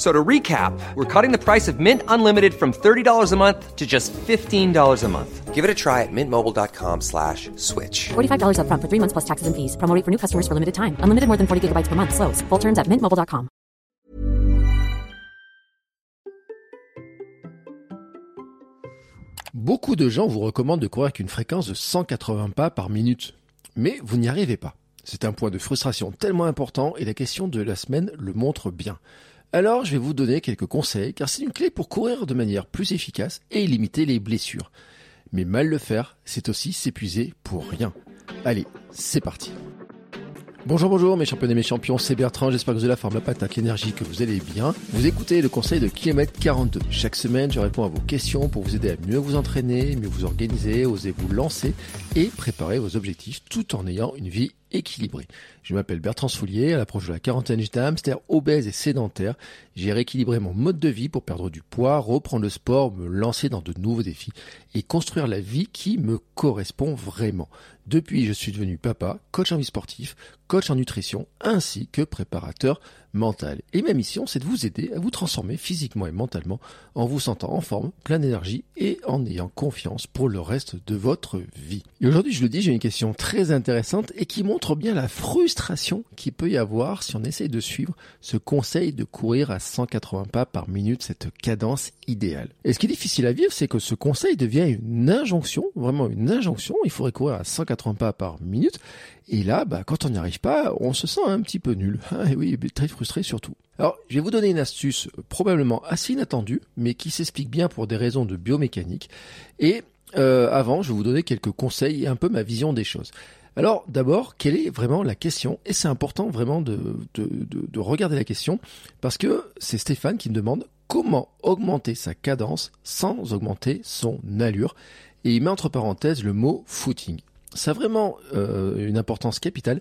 So to recap, we're cutting the price of Mint Unlimited from $30 a month to just $15 a month. Give it a try at mintmobile.com slash switch. $45 up front for three months plus taxes and fees. Promo rate for new customers for limited time. Unlimited more than 40 gigabytes per month. Slows. Full terms at mintmobile.com. Beaucoup de gens vous recommandent de courir avec une fréquence de 180 pas par minute. Mais vous n'y arrivez pas. C'est un point de frustration tellement important et la question de la semaine le montre bien. Alors je vais vous donner quelques conseils car c'est une clé pour courir de manière plus efficace et limiter les blessures. Mais mal le faire, c'est aussi s'épuiser pour rien. Allez, c'est parti. Bonjour, bonjour mes champions et mes champions, c'est Bertrand, j'espère que vous avez la forme, la patate, l'énergie, que vous allez bien. Vous écoutez le conseil de kilomètre 42. Chaque semaine, je réponds à vos questions pour vous aider à mieux vous entraîner, mieux vous organiser, oser vous lancer et préparer vos objectifs tout en ayant une vie équilibrée. Je m'appelle Bertrand Soulier, à l'approche de la quarantaine, j'étais hamster obèse et sédentaire. J'ai rééquilibré mon mode de vie pour perdre du poids, reprendre le sport, me lancer dans de nouveaux défis et construire la vie qui me correspond vraiment. Depuis, je suis devenu papa, coach en vie sportif, coach en nutrition, ainsi que préparateur mental. Et ma mission, c'est de vous aider à vous transformer physiquement et mentalement en vous sentant en forme, plein d'énergie et en ayant confiance pour le reste de votre vie. Et aujourd'hui, je le dis, j'ai une question très intéressante et qui montre bien la frustration qu'il peut y avoir si on essaye de suivre ce conseil de courir à 180 pas par minute, cette cadence idéale. Et ce qui est difficile à vivre, c'est que ce conseil devient une injonction, vraiment une injonction. Il faudrait courir à 180 pas par minute. Et là, bah, quand on n'y arrive pas, on se sent un petit peu nul. Ah, et oui, très frustré surtout. Alors, je vais vous donner une astuce probablement assez inattendue, mais qui s'explique bien pour des raisons de biomécanique. Et euh, avant, je vais vous donner quelques conseils et un peu ma vision des choses. Alors d'abord, quelle est vraiment la question? Et c'est important vraiment de, regarder la question parce que c'est Stéphane qui me demande comment augmenter sa cadence sans augmenter son allure. Et il met entre parenthèses le mot footing ça a vraiment euh, une importance capitale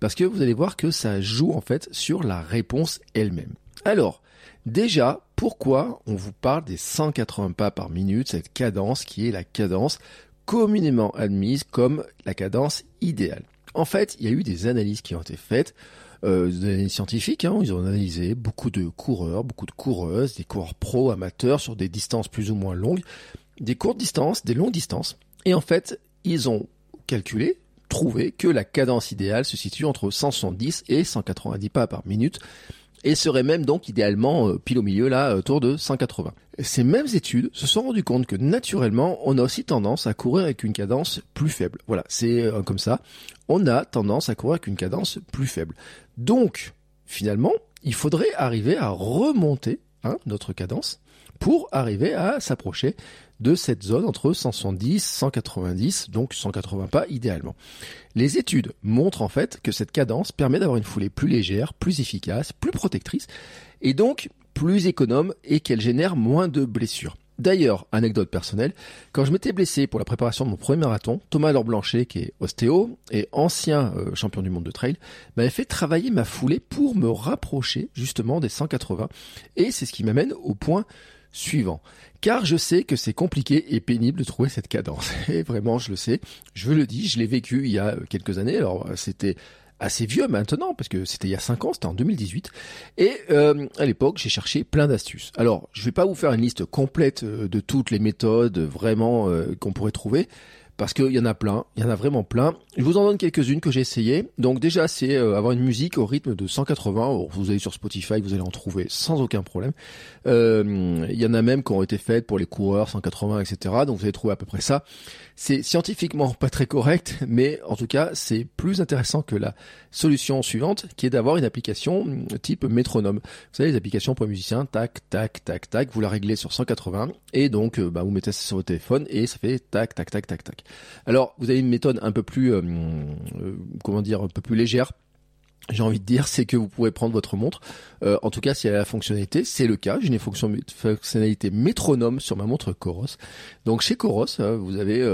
parce que vous allez voir que ça joue en fait sur la réponse elle-même. Alors, déjà, pourquoi on vous parle des 180 pas par minute, cette cadence qui est la cadence communément admise comme la cadence idéale? En fait, il y a eu des analyses qui ont été faites, euh, des analyses scientifiques, hein, ils ont analysé beaucoup de coureurs, beaucoup de coureuses, des coureurs pro, amateurs sur des distances plus ou moins longues, des courtes distances, des longues distances, et en fait, ils ont calculé, trouvé que la cadence idéale se situe entre 170 et 190 pas par minute et serait même donc idéalement euh, pile au milieu là autour de 180. Ces mêmes études se sont rendues compte que naturellement on a aussi tendance à courir avec une cadence plus faible. Voilà, c'est euh, comme ça. On a tendance à courir avec une cadence plus faible. Donc finalement, il faudrait arriver à remonter hein, notre cadence pour arriver à s'approcher de cette zone entre 170, 190, donc 180 pas idéalement. Les études montrent en fait que cette cadence permet d'avoir une foulée plus légère, plus efficace, plus protectrice et donc plus économe et qu'elle génère moins de blessures. D'ailleurs, anecdote personnelle, quand je m'étais blessé pour la préparation de mon premier marathon, Thomas Laure Blanchet, qui est ostéo et ancien euh, champion du monde de trail, m'avait fait travailler ma foulée pour me rapprocher justement des 180. Et c'est ce qui m'amène au point suivant. Car je sais que c'est compliqué et pénible de trouver cette cadence. Et vraiment, je le sais. Je le dis, je l'ai vécu il y a quelques années. Alors, c'était assez vieux maintenant, parce que c'était il y a 5 ans, c'était en 2018. Et euh, à l'époque, j'ai cherché plein d'astuces. Alors, je vais pas vous faire une liste complète euh, de toutes les méthodes vraiment euh, qu'on pourrait trouver, parce qu'il y en a plein, il y en a vraiment plein. Je vous en donne quelques-unes que j'ai essayé. Donc déjà, c'est euh, avoir une musique au rythme de 180. vous allez sur Spotify, vous allez en trouver sans aucun problème. Euh, il y en a même qui ont été faites pour les coureurs 180, etc. Donc vous allez trouver à peu près ça. C'est scientifiquement pas très correct, mais en tout cas, c'est plus intéressant que la solution suivante, qui est d'avoir une application euh, type métronome. Vous savez, les applications pour les musiciens, tac, tac, tac, tac, vous la réglez sur 180, et donc bah, vous mettez ça sur votre téléphone, et ça fait tac, tac, tac, tac, tac. Alors, vous avez une méthode un peu plus, euh, euh, comment dire, un peu plus légère j'ai envie de dire, c'est que vous pouvez prendre votre montre. Euh, en tout cas, si elle a la fonctionnalité, c'est le cas. J'ai une fonctionnalité métronome sur ma montre Coros. Donc chez Coros, vous avez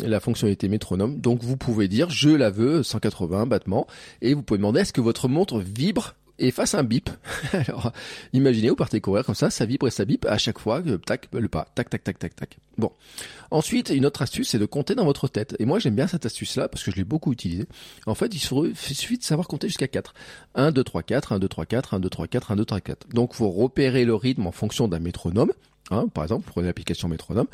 la fonctionnalité métronome. Donc vous pouvez dire, je la veux 180 battements, et vous pouvez demander est-ce que votre montre vibre et fasse un bip. Alors, imaginez, vous partez courir comme ça, ça vibre et ça bip à chaque fois que tac le pas, tac tac tac tac tac. Bon. Ensuite, une autre astuce, c'est de compter dans votre tête. Et moi, j'aime bien cette astuce-là parce que je l'ai beaucoup utilisée. En fait, il suffit de savoir compter jusqu'à 4. 1, 2, 3, 4, 1, 2, 3, 4, 1, 2, 3, 4, 1, 2, 3, 4. Donc, vous repérez le rythme en fonction d'un métronome. Hein, par exemple, vous prenez l'application métronome,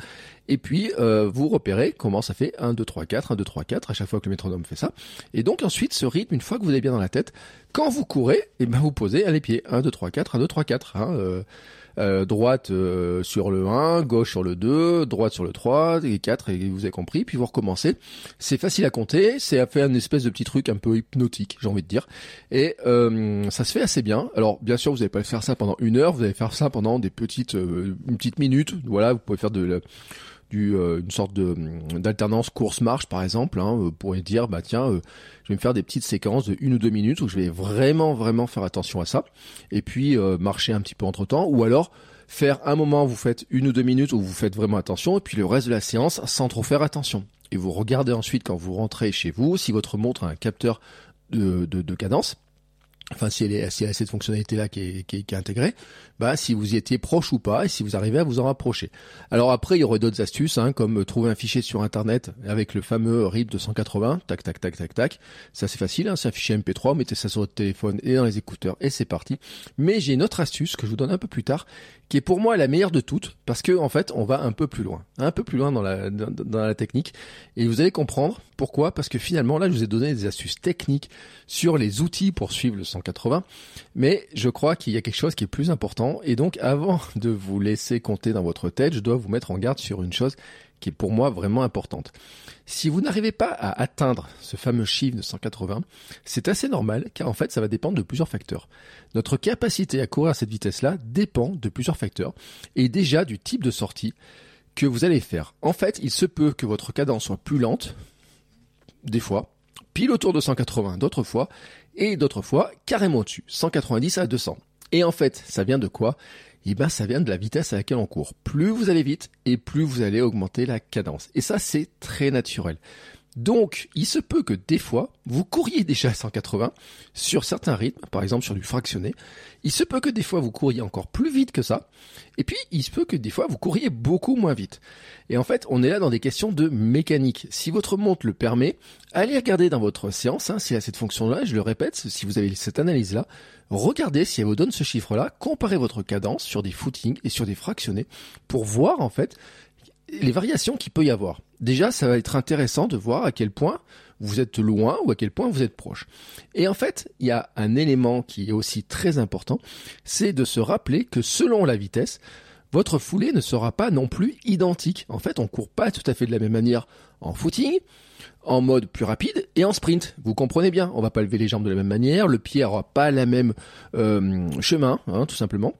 et puis euh, vous repérez comment ça fait 1, 2, 3, 4, 1, 2, 3, 4, à chaque fois que le métronome fait ça. Et donc ensuite, ce rythme, une fois que vous avez bien dans la tête, quand vous courez, eh ben vous posez à les pieds. 1, 2, 3, 4, 1, 2, 3, 4. Hein, euh, euh, droite euh, sur le 1, gauche sur le 2, droite sur le 3, et 4, et vous avez compris, puis vous recommencez. C'est facile à compter, c'est à faire une espèce de petit truc un peu hypnotique, j'ai envie de dire. Et euh, ça se fait assez bien. Alors bien sûr, vous n'allez pas faire ça pendant une heure, vous allez faire ça pendant des petites, une petite minute. Voilà, vous pouvez faire de du, une sorte de d'alternance course-marche par exemple, hein, vous pourriez dire bah tiens, je vais me faire des petites séquences de une ou deux minutes où je vais vraiment vraiment faire attention à ça, et puis euh, marcher un petit peu entre temps, ou alors faire un moment où vous faites une ou deux minutes où vous faites vraiment attention, et puis le reste de la séance sans trop faire attention. Et vous regardez ensuite quand vous rentrez chez vous si votre montre a un capteur de cadence enfin si elle, est, si elle a cette fonctionnalité là qui est, qui, est, qui est, intégrée, bah si vous y étiez proche ou pas et si vous arrivez à vous en rapprocher. Alors après il y aurait d'autres astuces hein, comme trouver un fichier sur internet avec le fameux RIP 280, tac tac tac tac tac. Ça c'est facile, hein, c'est un fichier MP3, mettez ça sur votre téléphone et dans les écouteurs et c'est parti. Mais j'ai une autre astuce que je vous donne un peu plus tard qui est pour moi la meilleure de toutes parce que en fait on va un peu plus loin, un peu plus loin dans la dans, dans la technique et vous allez comprendre pourquoi parce que finalement là je vous ai donné des astuces techniques sur les outils pour suivre le 180 mais je crois qu'il y a quelque chose qui est plus important et donc avant de vous laisser compter dans votre tête, je dois vous mettre en garde sur une chose qui est pour moi vraiment importante. Si vous n'arrivez pas à atteindre ce fameux chiffre de 180, c'est assez normal car en fait ça va dépendre de plusieurs facteurs. Notre capacité à courir à cette vitesse-là dépend de plusieurs facteurs et déjà du type de sortie que vous allez faire. En fait, il se peut que votre cadence soit plus lente, des fois, pile autour de 180 d'autres fois, et d'autres fois carrément dessus, 190 à 200. Et en fait, ça vient de quoi? Eh ben, ça vient de la vitesse à laquelle on court. Plus vous allez vite, et plus vous allez augmenter la cadence. Et ça, c'est très naturel. Donc, il se peut que des fois, vous couriez déjà à 180 sur certains rythmes, par exemple sur du fractionné. Il se peut que des fois, vous couriez encore plus vite que ça. Et puis, il se peut que des fois, vous couriez beaucoup moins vite. Et en fait, on est là dans des questions de mécanique. Si votre montre le permet, allez regarder dans votre séance, hein, s'il a cette fonction-là, je le répète, si vous avez cette analyse-là, regardez si elle vous donne ce chiffre-là, comparez votre cadence sur des footings et sur des fractionnés pour voir en fait les variations qu'il peut y avoir. Déjà, ça va être intéressant de voir à quel point vous êtes loin ou à quel point vous êtes proche. Et en fait, il y a un élément qui est aussi très important, c'est de se rappeler que selon la vitesse, votre foulée ne sera pas non plus identique. En fait, on court pas tout à fait de la même manière en footing, en mode plus rapide et en sprint. Vous comprenez bien, on va pas lever les jambes de la même manière, le pied aura pas la même euh, chemin, hein, tout simplement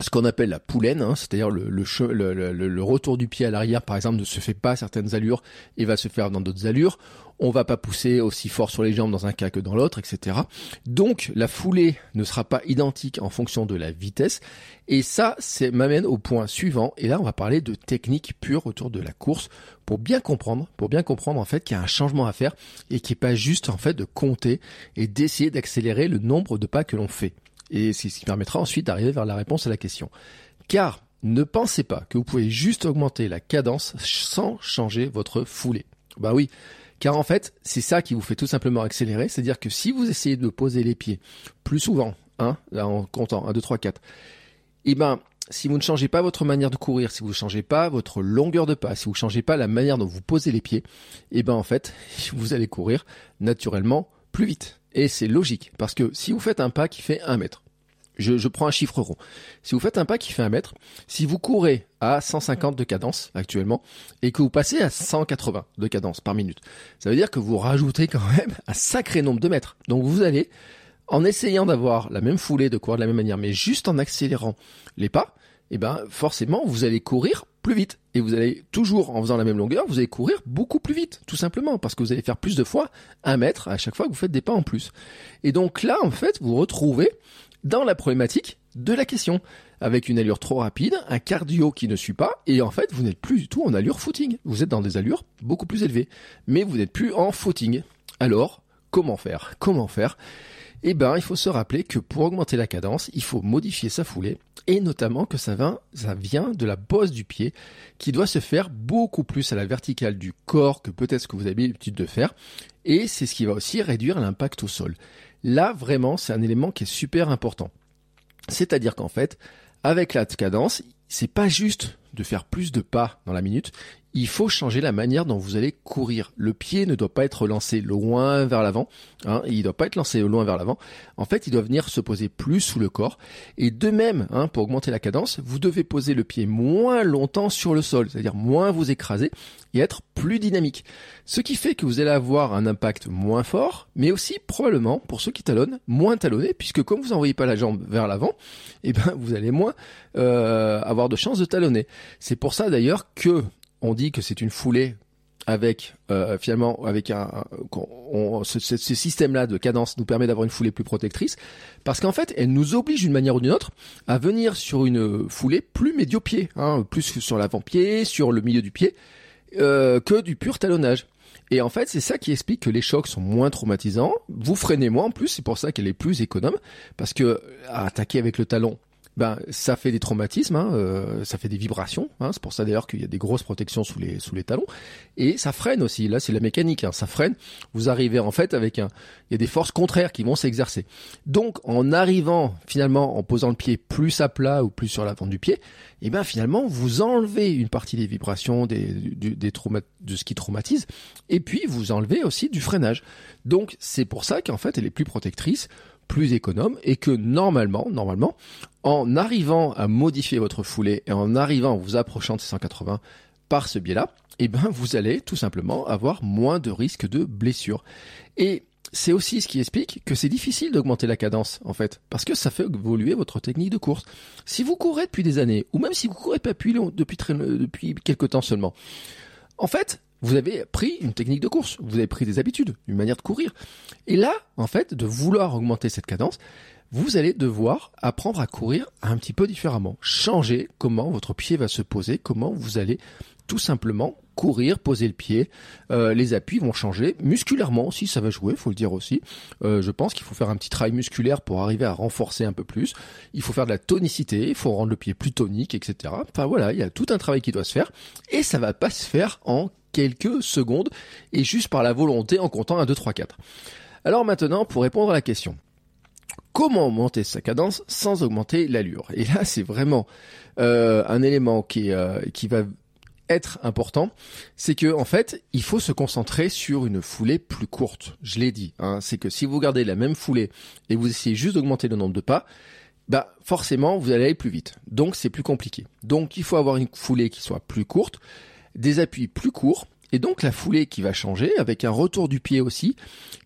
ce qu'on appelle la poulaine, hein, c'est-à-dire le, retour du pied à l'arrière, par exemple, ne se fait pas à certaines allures et va se faire dans d'autres allures. On va pas pousser aussi fort sur les jambes dans un cas que dans l'autre, etc. Donc la foulée ne sera pas identique en fonction de la vitesse. Et ça, c'est m'amène au point suivant. Et là, on va parler de technique pure autour de la course pour bien comprendre, pour bien comprendre en fait qu'il y a un changement à faire et qui est pas juste en fait de compter et d'essayer d'accélérer le nombre de pas que l'on fait. Et c'est ce qui permettra ensuite d'arriver vers la réponse à la question. Car ne pensez pas que vous pouvez juste augmenter la cadence sans changer votre foulée. Bah oui, car en fait, c'est ça qui vous fait tout simplement accélérer, c'est-à-dire que si vous essayez de poser les pieds plus souvent, hein, en comptant 1, 2, 3, 4, et ben si vous ne changez pas votre manière de courir, si vous ne changez pas votre longueur de pas, si vous ne changez pas la manière dont vous posez les pieds, et ben en fait, vous allez courir naturellement plus vite. Et c'est logique, parce que si vous faites un pas qui fait un mètre, je, prends un chiffre rond. Si vous faites un pas qui fait un mètre, si vous courez à 150 de cadence actuellement et que vous passez à 180 de cadence par minute, ça veut dire que vous rajoutez quand même un sacré nombre de mètres. Donc vous allez, en essayant d'avoir la même foulée, de courir de la même manière, mais juste en accélérant les pas, eh ben forcément vous allez courir plus vite. Et vous allez toujours, en faisant la même longueur, vous allez courir beaucoup plus vite, tout simplement, parce que vous allez faire plus de fois un mètre à chaque fois que vous faites des pas en plus. Et donc là, en fait, vous retrouvez dans la problématique de la question, avec une allure trop rapide, un cardio qui ne suit pas, et en fait, vous n'êtes plus du tout en allure footing. Vous êtes dans des allures beaucoup plus élevées, mais vous n'êtes plus en footing. Alors, comment faire? Comment faire? Eh ben, il faut se rappeler que pour augmenter la cadence, il faut modifier sa foulée et notamment que ça vient, ça vient de la bosse du pied qui doit se faire beaucoup plus à la verticale du corps que peut-être ce que vous avez l'habitude de faire et c'est ce qui va aussi réduire l'impact au sol. Là, vraiment, c'est un élément qui est super important. C'est-à-dire qu'en fait, avec la cadence, c'est pas juste de faire plus de pas dans la minute, il faut changer la manière dont vous allez courir. Le pied ne doit pas être lancé loin vers l'avant, hein, il ne doit pas être lancé loin vers l'avant. En fait, il doit venir se poser plus sous le corps. Et de même, hein, pour augmenter la cadence, vous devez poser le pied moins longtemps sur le sol, c'est-à-dire moins vous écraser et être plus dynamique. Ce qui fait que vous allez avoir un impact moins fort, mais aussi probablement, pour ceux qui talonnent, moins talonner, puisque comme vous n'envoyez pas la jambe vers l'avant, eh ben, vous allez moins euh, avoir de chances de talonner. C'est pour ça d'ailleurs que on dit que c'est une foulée avec euh, finalement avec un, ce, système-là de cadence nous permet d'avoir une foulée plus protectrice parce qu'en fait elle nous oblige d'une manière ou d'une autre à venir sur une foulée plus médio-pied, hein, plus sur l'avant-pied, sur le milieu du pied euh, que du pur talonnage. Et en fait, c'est ça qui explique que les chocs sont moins traumatisants. Vous freinez moins en plus, c'est pour ça qu'elle est plus économe, parce que attaquer avec le talon, ben ça fait des traumatismes, hein, euh, ça fait des vibrations. Hein, c'est pour ça d'ailleurs qu'il y a des grosses protections sous les sous les talons et ça freine aussi. Là, c'est la mécanique, hein, ça freine. Vous arrivez en fait avec un, il y a des forces contraires qui vont s'exercer. Donc, en arrivant finalement en posant le pied plus à plat ou plus sur l'avant du pied, et eh ben finalement vous enlevez une partie des vibrations, des, des, des de ce qui traumatise, et puis vous enlevez aussi du freinage. Donc, c'est pour ça qu'en fait elle est plus protectrice plus économe et que normalement, normalement, en arrivant à modifier votre foulée et en arrivant en vous approchant de 180 par ce biais-là, eh ben, vous allez tout simplement avoir moins de risques de blessure. Et c'est aussi ce qui explique que c'est difficile d'augmenter la cadence, en fait, parce que ça fait évoluer votre technique de course. Si vous courez depuis des années, ou même si vous courez depuis, depuis quelques temps seulement, en fait, vous avez pris une technique de course, vous avez pris des habitudes, une manière de courir. Et là, en fait, de vouloir augmenter cette cadence, vous allez devoir apprendre à courir un petit peu différemment, changer comment votre pied va se poser, comment vous allez tout simplement courir, poser le pied, euh, les appuis vont changer, musculairement aussi ça va jouer, faut le dire aussi. Euh, je pense qu'il faut faire un petit travail musculaire pour arriver à renforcer un peu plus. Il faut faire de la tonicité, il faut rendre le pied plus tonique, etc. Enfin voilà, il y a tout un travail qui doit se faire et ça va pas se faire en quelques secondes et juste par la volonté en comptant 1, 2, 3, 4. Alors maintenant, pour répondre à la question, comment monter sa cadence sans augmenter l'allure? Et là, c'est vraiment euh, un élément qui, euh, qui va être important, c'est que en fait, il faut se concentrer sur une foulée plus courte. Je l'ai dit, hein, c'est que si vous gardez la même foulée et vous essayez juste d'augmenter le nombre de pas, bah forcément vous allez aller plus vite. Donc c'est plus compliqué. Donc il faut avoir une foulée qui soit plus courte des appuis plus courts, et donc la foulée qui va changer, avec un retour du pied aussi,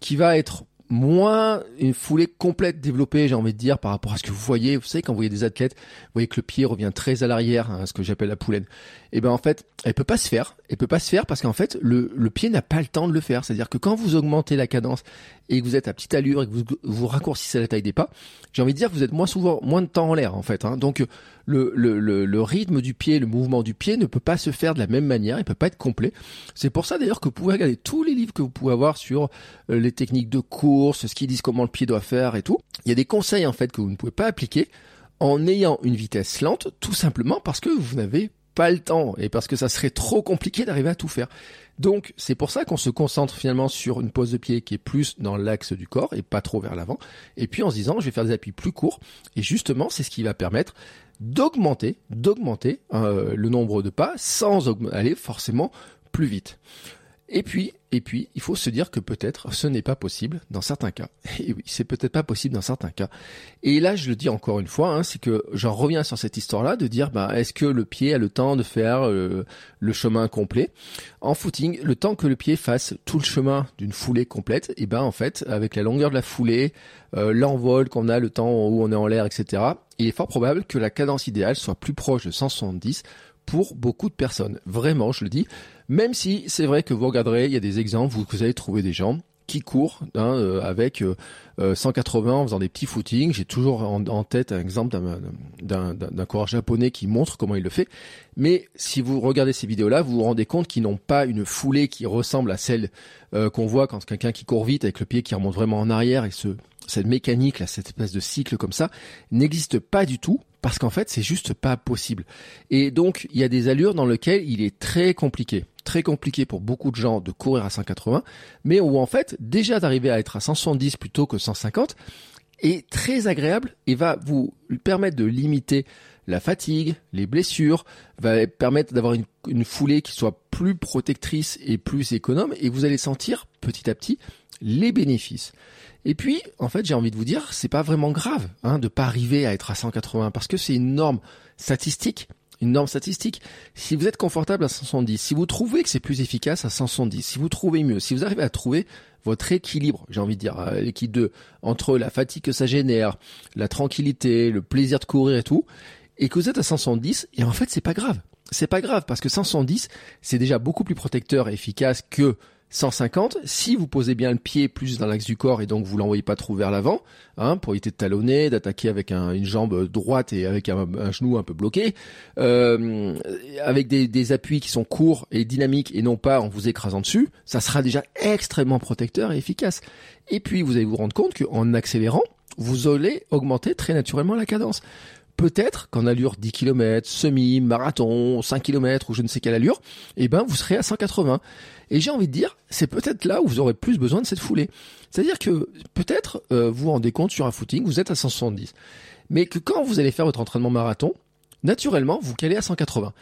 qui va être moins une foulée complète développée, j'ai envie de dire, par rapport à ce que vous voyez. Vous savez, quand vous voyez des athlètes, vous voyez que le pied revient très à l'arrière, hein, ce que j'appelle la poulaine. Et eh ben en fait, elle peut pas se faire. Elle peut pas se faire parce qu'en fait, le, le pied n'a pas le temps de le faire. C'est-à-dire que quand vous augmentez la cadence et que vous êtes à petite allure et que vous, vous raccourcissez la taille des pas, j'ai envie de dire que vous êtes moins souvent, moins de temps en l'air en fait. Hein. Donc le, le, le, le, rythme du pied, le mouvement du pied ne peut pas se faire de la même manière, il peut pas être complet. C'est pour ça d'ailleurs que vous pouvez regarder tous les livres que vous pouvez avoir sur euh, les techniques de course, ce qu'ils disent comment le pied doit faire et tout. Il y a des conseils en fait que vous ne pouvez pas appliquer en ayant une vitesse lente, tout simplement parce que vous n'avez pas le temps et parce que ça serait trop compliqué d'arriver à tout faire. Donc c'est pour ça qu'on se concentre finalement sur une pose de pied qui est plus dans l'axe du corps et pas trop vers l'avant. Et puis en se disant je vais faire des appuis plus courts et justement c'est ce qui va permettre d'augmenter, d'augmenter euh, le nombre de pas sans aller forcément plus vite. Et puis, et puis, il faut se dire que peut-être ce n'est pas possible dans certains cas. Et oui, c'est peut-être pas possible dans certains cas. Et là, je le dis encore une fois, hein, c'est que j'en reviens sur cette histoire-là de dire, bah, est-ce que le pied a le temps de faire euh, le chemin complet? En footing, le temps que le pied fasse tout le chemin d'une foulée complète, et ben en fait, avec la longueur de la foulée, euh, l'envol qu'on a, le temps où on est en l'air, etc. Il est fort probable que la cadence idéale soit plus proche de 170 pour beaucoup de personnes. Vraiment, je le dis. Même si c'est vrai que vous regarderez, il y a des exemples, vous, allez trouver des gens qui court hein, euh, avec euh, euh, 180 en faisant des petits footings. J'ai toujours en, tête un exemple d'un- coureur japonais qui montre comment il le fait. Mais si vous regardez ces vidéos-là, vous vous rendez compte qu'ils n'ont pas une foulée qui ressemble à celle euh, qu'on voit quand quelqu'un qui court vite avec le pied qui remonte vraiment en arrière et ce cette mécanique là, cette espèce de cycle comme ça n'existe pas du tout parce qu'en fait c'est juste pas possible. Et donc il y a des allures dans lesquelles il est très compliqué, très compliqué pour beaucoup de gens de courir à 180, mais où en fait déjà d'arriver à être à 170 plutôt que 150 est très agréable et va vous permettre de limiter la fatigue, les blessures, va permettre d'avoir une, une foulée qui soit plus protectrice et plus économe et vous allez sentir petit à petit les bénéfices. Et puis, en fait, j'ai envie de vous dire, c'est pas vraiment grave hein, de pas arriver à être à 180 parce que c'est une norme statistique. Une norme statistique. Si vous êtes confortable à 170, si vous trouvez que c'est plus efficace à 170, si vous trouvez mieux, si vous arrivez à trouver votre équilibre, j'ai envie de dire, euh, l'équilibre entre la fatigue que ça génère, la tranquillité, le plaisir de courir et tout, et que vous êtes à 170, et en fait, c'est pas grave. C'est pas grave parce que 170, c'est déjà beaucoup plus protecteur et efficace que 150, si vous posez bien le pied plus dans l'axe du corps et donc vous l'envoyez pas trop vers l'avant, hein, pour éviter de talonner, d'attaquer avec un- une jambe droite et avec un, un genou un peu bloqué, euh, avec des, des appuis qui sont courts et dynamiques et non pas en vous écrasant dessus, ça sera déjà extrêmement protecteur et efficace. Et puis vous allez vous rendre compte qu'en accélérant, vous allez augmenter très naturellement la cadence. Peut-être qu'en allure 10 km, semi, marathon, 5 km ou je ne sais quelle allure, eh ben vous serez à 180. Et j'ai envie de dire, c'est peut-être là où vous aurez plus besoin de cette foulée. C'est-à-dire que peut-être euh, vous vous rendez compte sur un footing, vous êtes à 170. Mais que quand vous allez faire votre entraînement marathon, naturellement, vous calez à 180.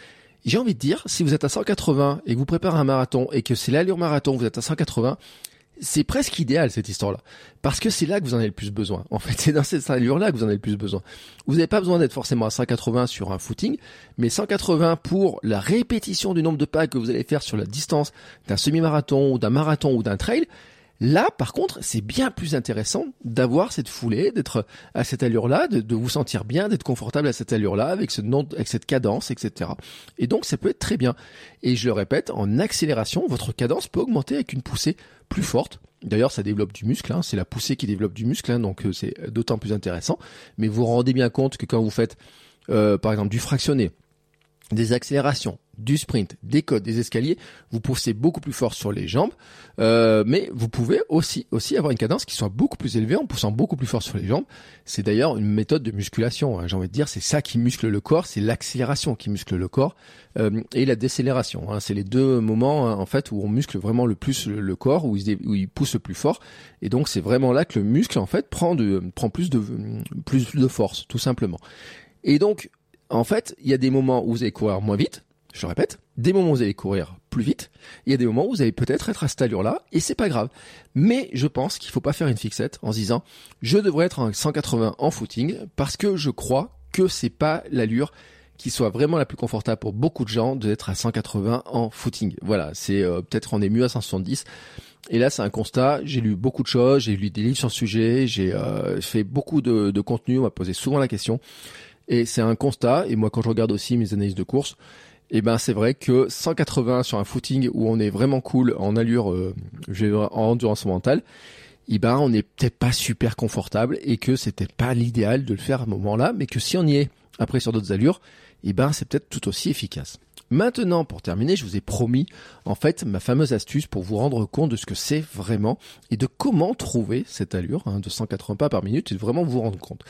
J'ai envie de dire, si vous êtes à 180 et que vous préparez un marathon et que c'est l'allure marathon, vous êtes à 180, c'est presque idéal cette histoire-là. Parce que c'est là que vous en avez le plus besoin. En fait, c'est dans cette allure-là que vous en avez le plus besoin. Vous n'avez pas besoin d'être forcément à 180 sur un footing, mais 180 pour la répétition du nombre de pas que vous allez faire sur la distance d'un semi-marathon ou d'un marathon ou d'un trail. Là, par contre, c'est bien plus intéressant d'avoir cette foulée, d'être à cette allure-là, de, vous sentir bien, d'être confortable à cette allure-là, avec avec cette cadence, etc. Et donc, ça peut être très bien. Et je le répète, en accélération, votre cadence peut augmenter avec une poussée plus forte. D'ailleurs, ça développe du muscle, hein, c'est la poussée qui développe du muscle, hein, donc euh, c'est d'autant plus intéressant. Mais vous vous rendez bien compte que quand vous faites, euh, par exemple, du fractionné, des accélérations, du sprint, des codes, des escaliers, vous poussez beaucoup plus fort sur les jambes, euh, mais vous pouvez aussi aussi avoir une cadence qui soit beaucoup plus élevée en poussant beaucoup plus fort sur les jambes. C'est d'ailleurs une méthode de musculation. hein, J'ai envie de dire, c'est ça qui muscle le corps, c'est l'accélération qui muscle le corps euh, et la décélération. hein. C'est les deux moments hein, en fait où on muscle vraiment le plus le, corps, où il, où il pousse le plus fort. Et donc c'est vraiment là que le muscle en fait prend de prend plus de plus de force, tout simplement. Et donc en fait, il y a des moments où vous allez courir moins vite, je le répète, des moments où vous allez courir plus vite, il y a des moments où vous allez peut-être être à cette allure-là, et c'est pas grave. Mais je pense qu'il faut pas faire une fixette en se disant, je devrais être en 180 en footing, parce que je crois que c'est pas l'allure qui soit vraiment la plus confortable pour beaucoup de gens d'être à 180 en footing. Voilà, c'est euh, peut-être on est mieux à 170. Et là, c'est un constat. J'ai lu beaucoup de choses, j'ai lu des livres sur le sujet, j'ai euh, fait beaucoup de, de contenu. On m'a posé souvent la question. Et c'est un constat. Et moi, quand je regarde aussi mes analyses de course, eh ben c'est vrai que 180 sur un footing où on est vraiment cool en allure, euh, en endurance mentale, eh ben on n'est peut-être pas super confortable et que c'était pas l'idéal de le faire à ce moment-là, mais que si on y est après sur d'autres allures, eh ben c'est peut-être tout aussi efficace. Maintenant, pour terminer, je vous ai promis, en fait, ma fameuse astuce pour vous rendre compte de ce que c'est vraiment et de comment trouver cette allure hein, de 180 pas par minute et de vraiment vous rendre compte.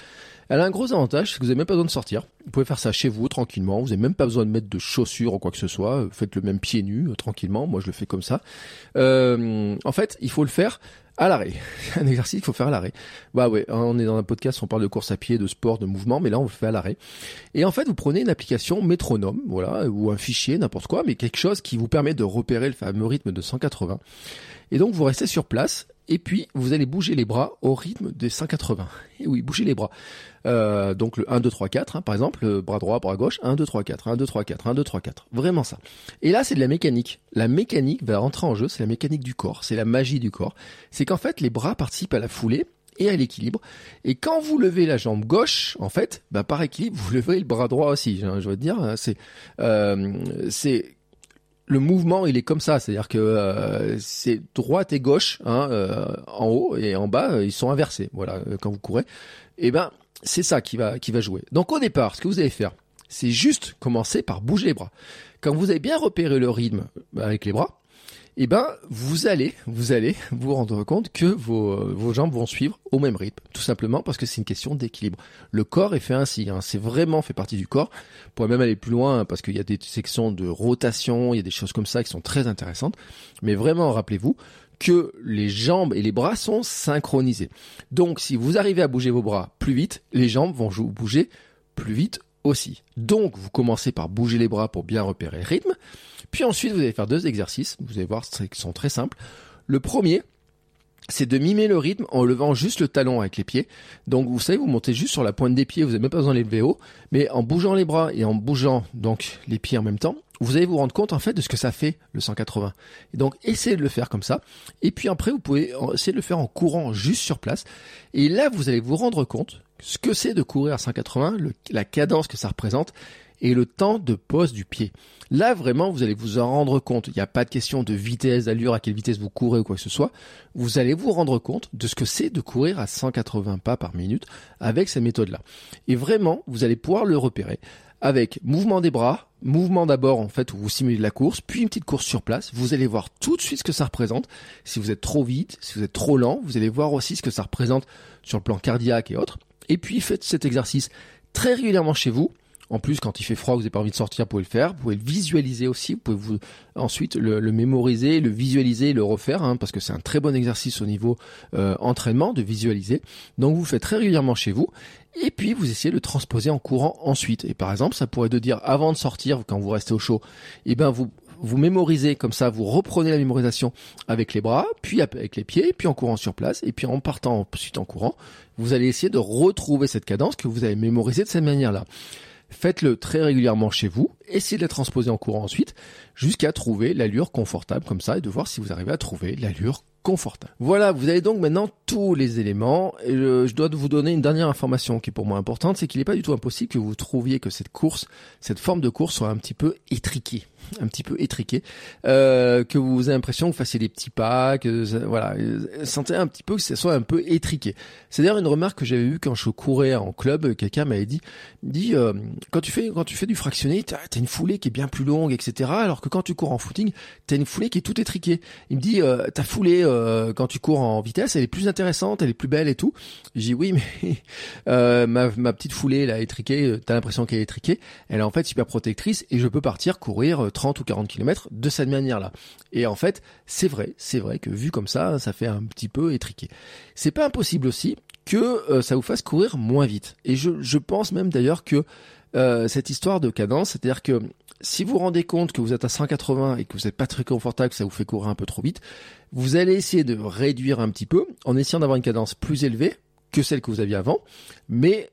Elle a un gros avantage, c'est que vous n'avez même pas besoin de sortir. Vous pouvez faire ça chez vous, tranquillement. Vous n'avez même pas besoin de mettre de chaussures ou quoi que ce soit. Faites le même pied nu, euh, tranquillement. Moi, je le fais comme ça. Euh, en fait, il faut le faire à l'arrêt. Un exercice qu'il faut faire à l'arrêt. Bah ouais, on est dans un podcast, on parle de course à pied, de sport, de mouvement, mais là, on le fait à l'arrêt. Et en fait, vous prenez une application métronome, voilà, ou un fichier, n'importe quoi, mais quelque chose qui vous permet de repérer le fameux rythme de 180. Et donc, vous restez sur place, et puis vous allez bouger les bras au rythme des 180. Et oui, bougez les bras. Euh, donc le 1, 2, 3, 4, hein, par exemple, le bras droit, bras gauche, 1, 2, 3, 4, 1, 2, 3, 4, 1, 2, 3, 4. Vraiment ça. Et là, c'est de la mécanique. La mécanique va rentrer en jeu, c'est la mécanique du corps, c'est la magie du corps. C'est qu'en fait, les bras participent à la foulée et à l'équilibre. Et quand vous levez la jambe gauche, en fait, bah, par équilibre, vous levez le bras droit aussi. hein, je veux dire, c'est, euh, c'est le mouvement il est comme ça, c'est-à-dire que euh, c'est droite et gauche hein, euh, en haut et en bas ils sont inversés. Voilà, euh, quand vous courez, et ben c'est ça qui va qui va jouer. Donc au départ, ce que vous allez faire, c'est juste commencer par bouger les bras. Quand vous avez bien repéré le rythme avec les bras, et ben vous allez vous allez vous rendre compte que vos, euh, vos jambes vont suivre au même rythme, tout simplement parce que c'est une question d'équilibre. Le corps est fait ainsi, hein, c'est vraiment fait partie du corps. Vous pourrez même aller plus loin hein, parce qu'il y a des sections de rotation, il y a des choses comme ça qui sont très intéressantes. Mais vraiment, rappelez-vous que les jambes et les bras sont synchronisés. Donc si vous arrivez à bouger vos bras plus vite, les jambes vont bouger plus vite aussi. Donc vous commencez par bouger les bras pour bien repérer le rythme. Puis ensuite vous allez faire deux exercices, vous allez voir qui sont très simples. Le premier, c'est de mimer le rythme en levant juste le talon avec les pieds. Donc vous savez, vous montez juste sur la pointe des pieds, vous n'avez même pas besoin de les lever haut, mais en bougeant les bras et en bougeant donc les pieds en même temps, vous allez vous rendre compte en fait de ce que ça fait le 180. Et donc essayez de le faire comme ça. Et puis après, vous pouvez essayer de le faire en courant juste sur place. Et là, vous allez vous rendre compte ce que c'est de courir à 180, le- la cadence que ça représente et le temps de pose du pied. Là, vraiment, vous allez vous en rendre compte. Il n'y a pas de question de vitesse, d'allure, à quelle vitesse vous courez ou quoi que ce soit. Vous allez vous rendre compte de ce que c'est de courir à 180 pas par minute avec cette méthode-là. Et vraiment, vous allez pouvoir le repérer avec mouvement des bras, mouvement d'abord en fait où vous simulez la course, puis une petite course sur place. Vous allez voir tout de suite ce que ça représente. Si vous êtes trop vite, si vous êtes trop lent, vous allez voir aussi ce que ça représente sur le plan cardiaque et autres. Et puis faites cet exercice très régulièrement chez vous. En plus, quand il fait froid, vous n'avez pas envie de sortir, vous pouvez le faire. Vous pouvez le visualiser aussi. Vous pouvez vous ensuite le, mémoriser, le visualiser, le refaire, hein, parce que c'est un très bon exercice au niveau euh, entraînement de visualiser. Donc vous faites très régulièrement chez vous. Et puis vous essayez de le transposer en courant ensuite. Et par exemple, ça pourrait de dire avant de sortir, quand vous restez au chaud, eh ben vous vous mémorisez comme ça, vous reprenez la mémorisation avec les bras, puis avec les pieds, puis en courant sur place, et puis en partant ensuite en courant, vous allez essayer de retrouver cette cadence que vous avez mémorisée de cette manière-là. Faites-le très régulièrement chez vous, essayez de la transposer en courant ensuite, jusqu'à trouver l'allure confortable comme ça, et de voir si vous arrivez à trouver l'allure confortable. Voilà, vous avez donc maintenant tous les éléments. Et je, je dois vous donner une dernière information qui est pour moi importante, c'est qu'il n'est pas du tout impossible que vous trouviez que cette course, cette forme de course soit un petit peu étriquée, un petit peu étriquée, euh, que vous avez l'impression que vous fassiez des petits pas, que voilà, sentez un petit peu que ce soit un peu étriqué. C'est d'ailleurs une remarque que j'avais eue quand je courais en club, quelqu'un m'avait dit, dit euh, quand tu fais quand tu fais du fractionné, t'as as une foulée qui est bien plus longue, etc. Alors que quand tu cours en footing, t'as une foulée qui est tout étriquée. Il me dit, euh, ta foulée euh, quand tu cours en vitesse, elle est plus intéressante, elle est plus belle et tout. J'ai dit oui, mais euh, ma, petite foulée là étriquée, euh, t'as l'impression qu'elle est étriquée, elle est en fait super protectrice et je peux partir courir euh, 30 ou 40 km de cette manière-là. Et en fait, c'est vrai, c'est vrai que vu comme ça, ça fait un petit peu étriqué. C'est pas impossible aussi que euh, ça vous fasse courir moins vite. Et je pense même d'ailleurs que euh, cette histoire de cadence, c'est-à-dire que si vous vous rendez compte que vous êtes à 180 et que vous n'êtes pas très confortable, que ça vous fait courir un peu trop vite, vous allez essayer de réduire un petit peu en essayant d'avoir une cadence plus élevée que celle que vous aviez avant, mais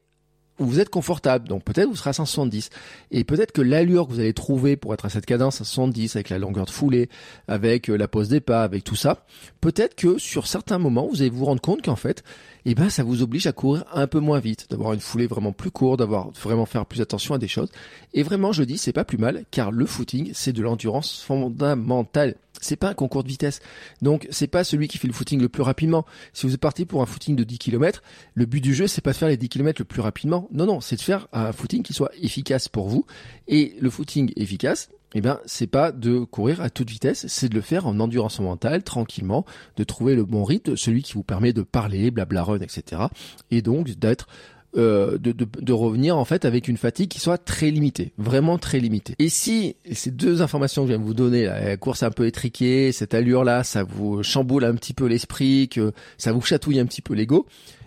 vous êtes confortable. Donc peut-être vous serez à 170. Et peut-être que l'allure que vous allez trouver pour être à cette cadence à 170, avec la longueur de foulée, avec euh, la pose des pas, avec tout ça, peut-être que sur certains moments, vous allez vous rendre compte qu'en fait, eh ben, ça vous oblige à courir un peu moins vite, d'avoir une foulée vraiment plus courte, d'avoir vraiment faire plus attention à des choses. Et vraiment, je dis, c'est pas plus mal, car le footing, c'est de l'endurance fondamentale. C'est pas un concours de vitesse. Donc, c'est pas celui qui fait le footing le plus rapidement. Si vous êtes pour un footing de 10 km, le but du jeu, c'est pas de faire les 10 km le plus rapidement. Non, non, c'est de faire un footing qui soit efficace pour vous. Et le footing efficace, eh ben, c'est pas de courir à toute vitesse, c'est de le faire en endurance mentale, tranquillement, de trouver le bon rythme, celui qui vous permet de parler, blabla run, etc. Et donc d'être euh, de, revenir en fait avec une fatigue qui soit très limitée, vraiment très limitée. Et si ces deux informations que je viens de vous donner, la course un peu étriquée, cette allure là, ça vous chamboule un petit peu l'esprit, que ça vous chatouille un petit peu l'ego,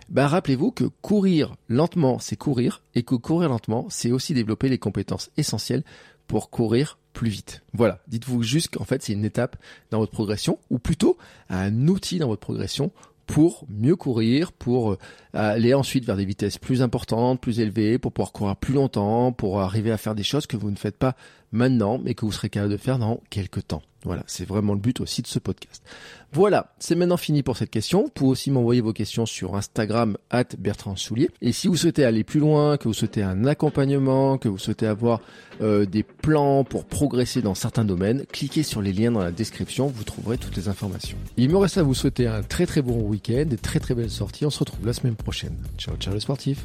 ben rappelez-vous que courir lentement, c'est courir, et que courir lentement, c'est aussi développer les compétences essentielles pour courir plus vite. Voilà, dites-vous juste qu'en fait c'est une étape dans votre progression, ou plutôt un outil dans votre progression pour mieux courir, pour euh, aller ensuite vers des vitesses plus importantes, plus élevées, pour pouvoir courir plus longtemps, pour arriver à faire des choses que vous ne faites pas maintenant, mais que vous serez capable de faire dans quelques temps. Voilà, c'est vraiment le but aussi de ce podcast. Voilà, c'est maintenant fini pour cette question. Vous pouvez aussi m'envoyer vos questions sur Instagram at Bertrand Soulier. Et si vous souhaitez aller plus loin, que vous souhaitez un accompagnement, que vous souhaitez avoir euh, des plans pour progresser dans certains domaines, cliquez sur les liens dans la description, vous trouverez toutes les informations. Il me reste à vous souhaiter un très très bon week-end, des très très belles sorties. On se retrouve la semaine prochaine. Ciao ciao les sportifs.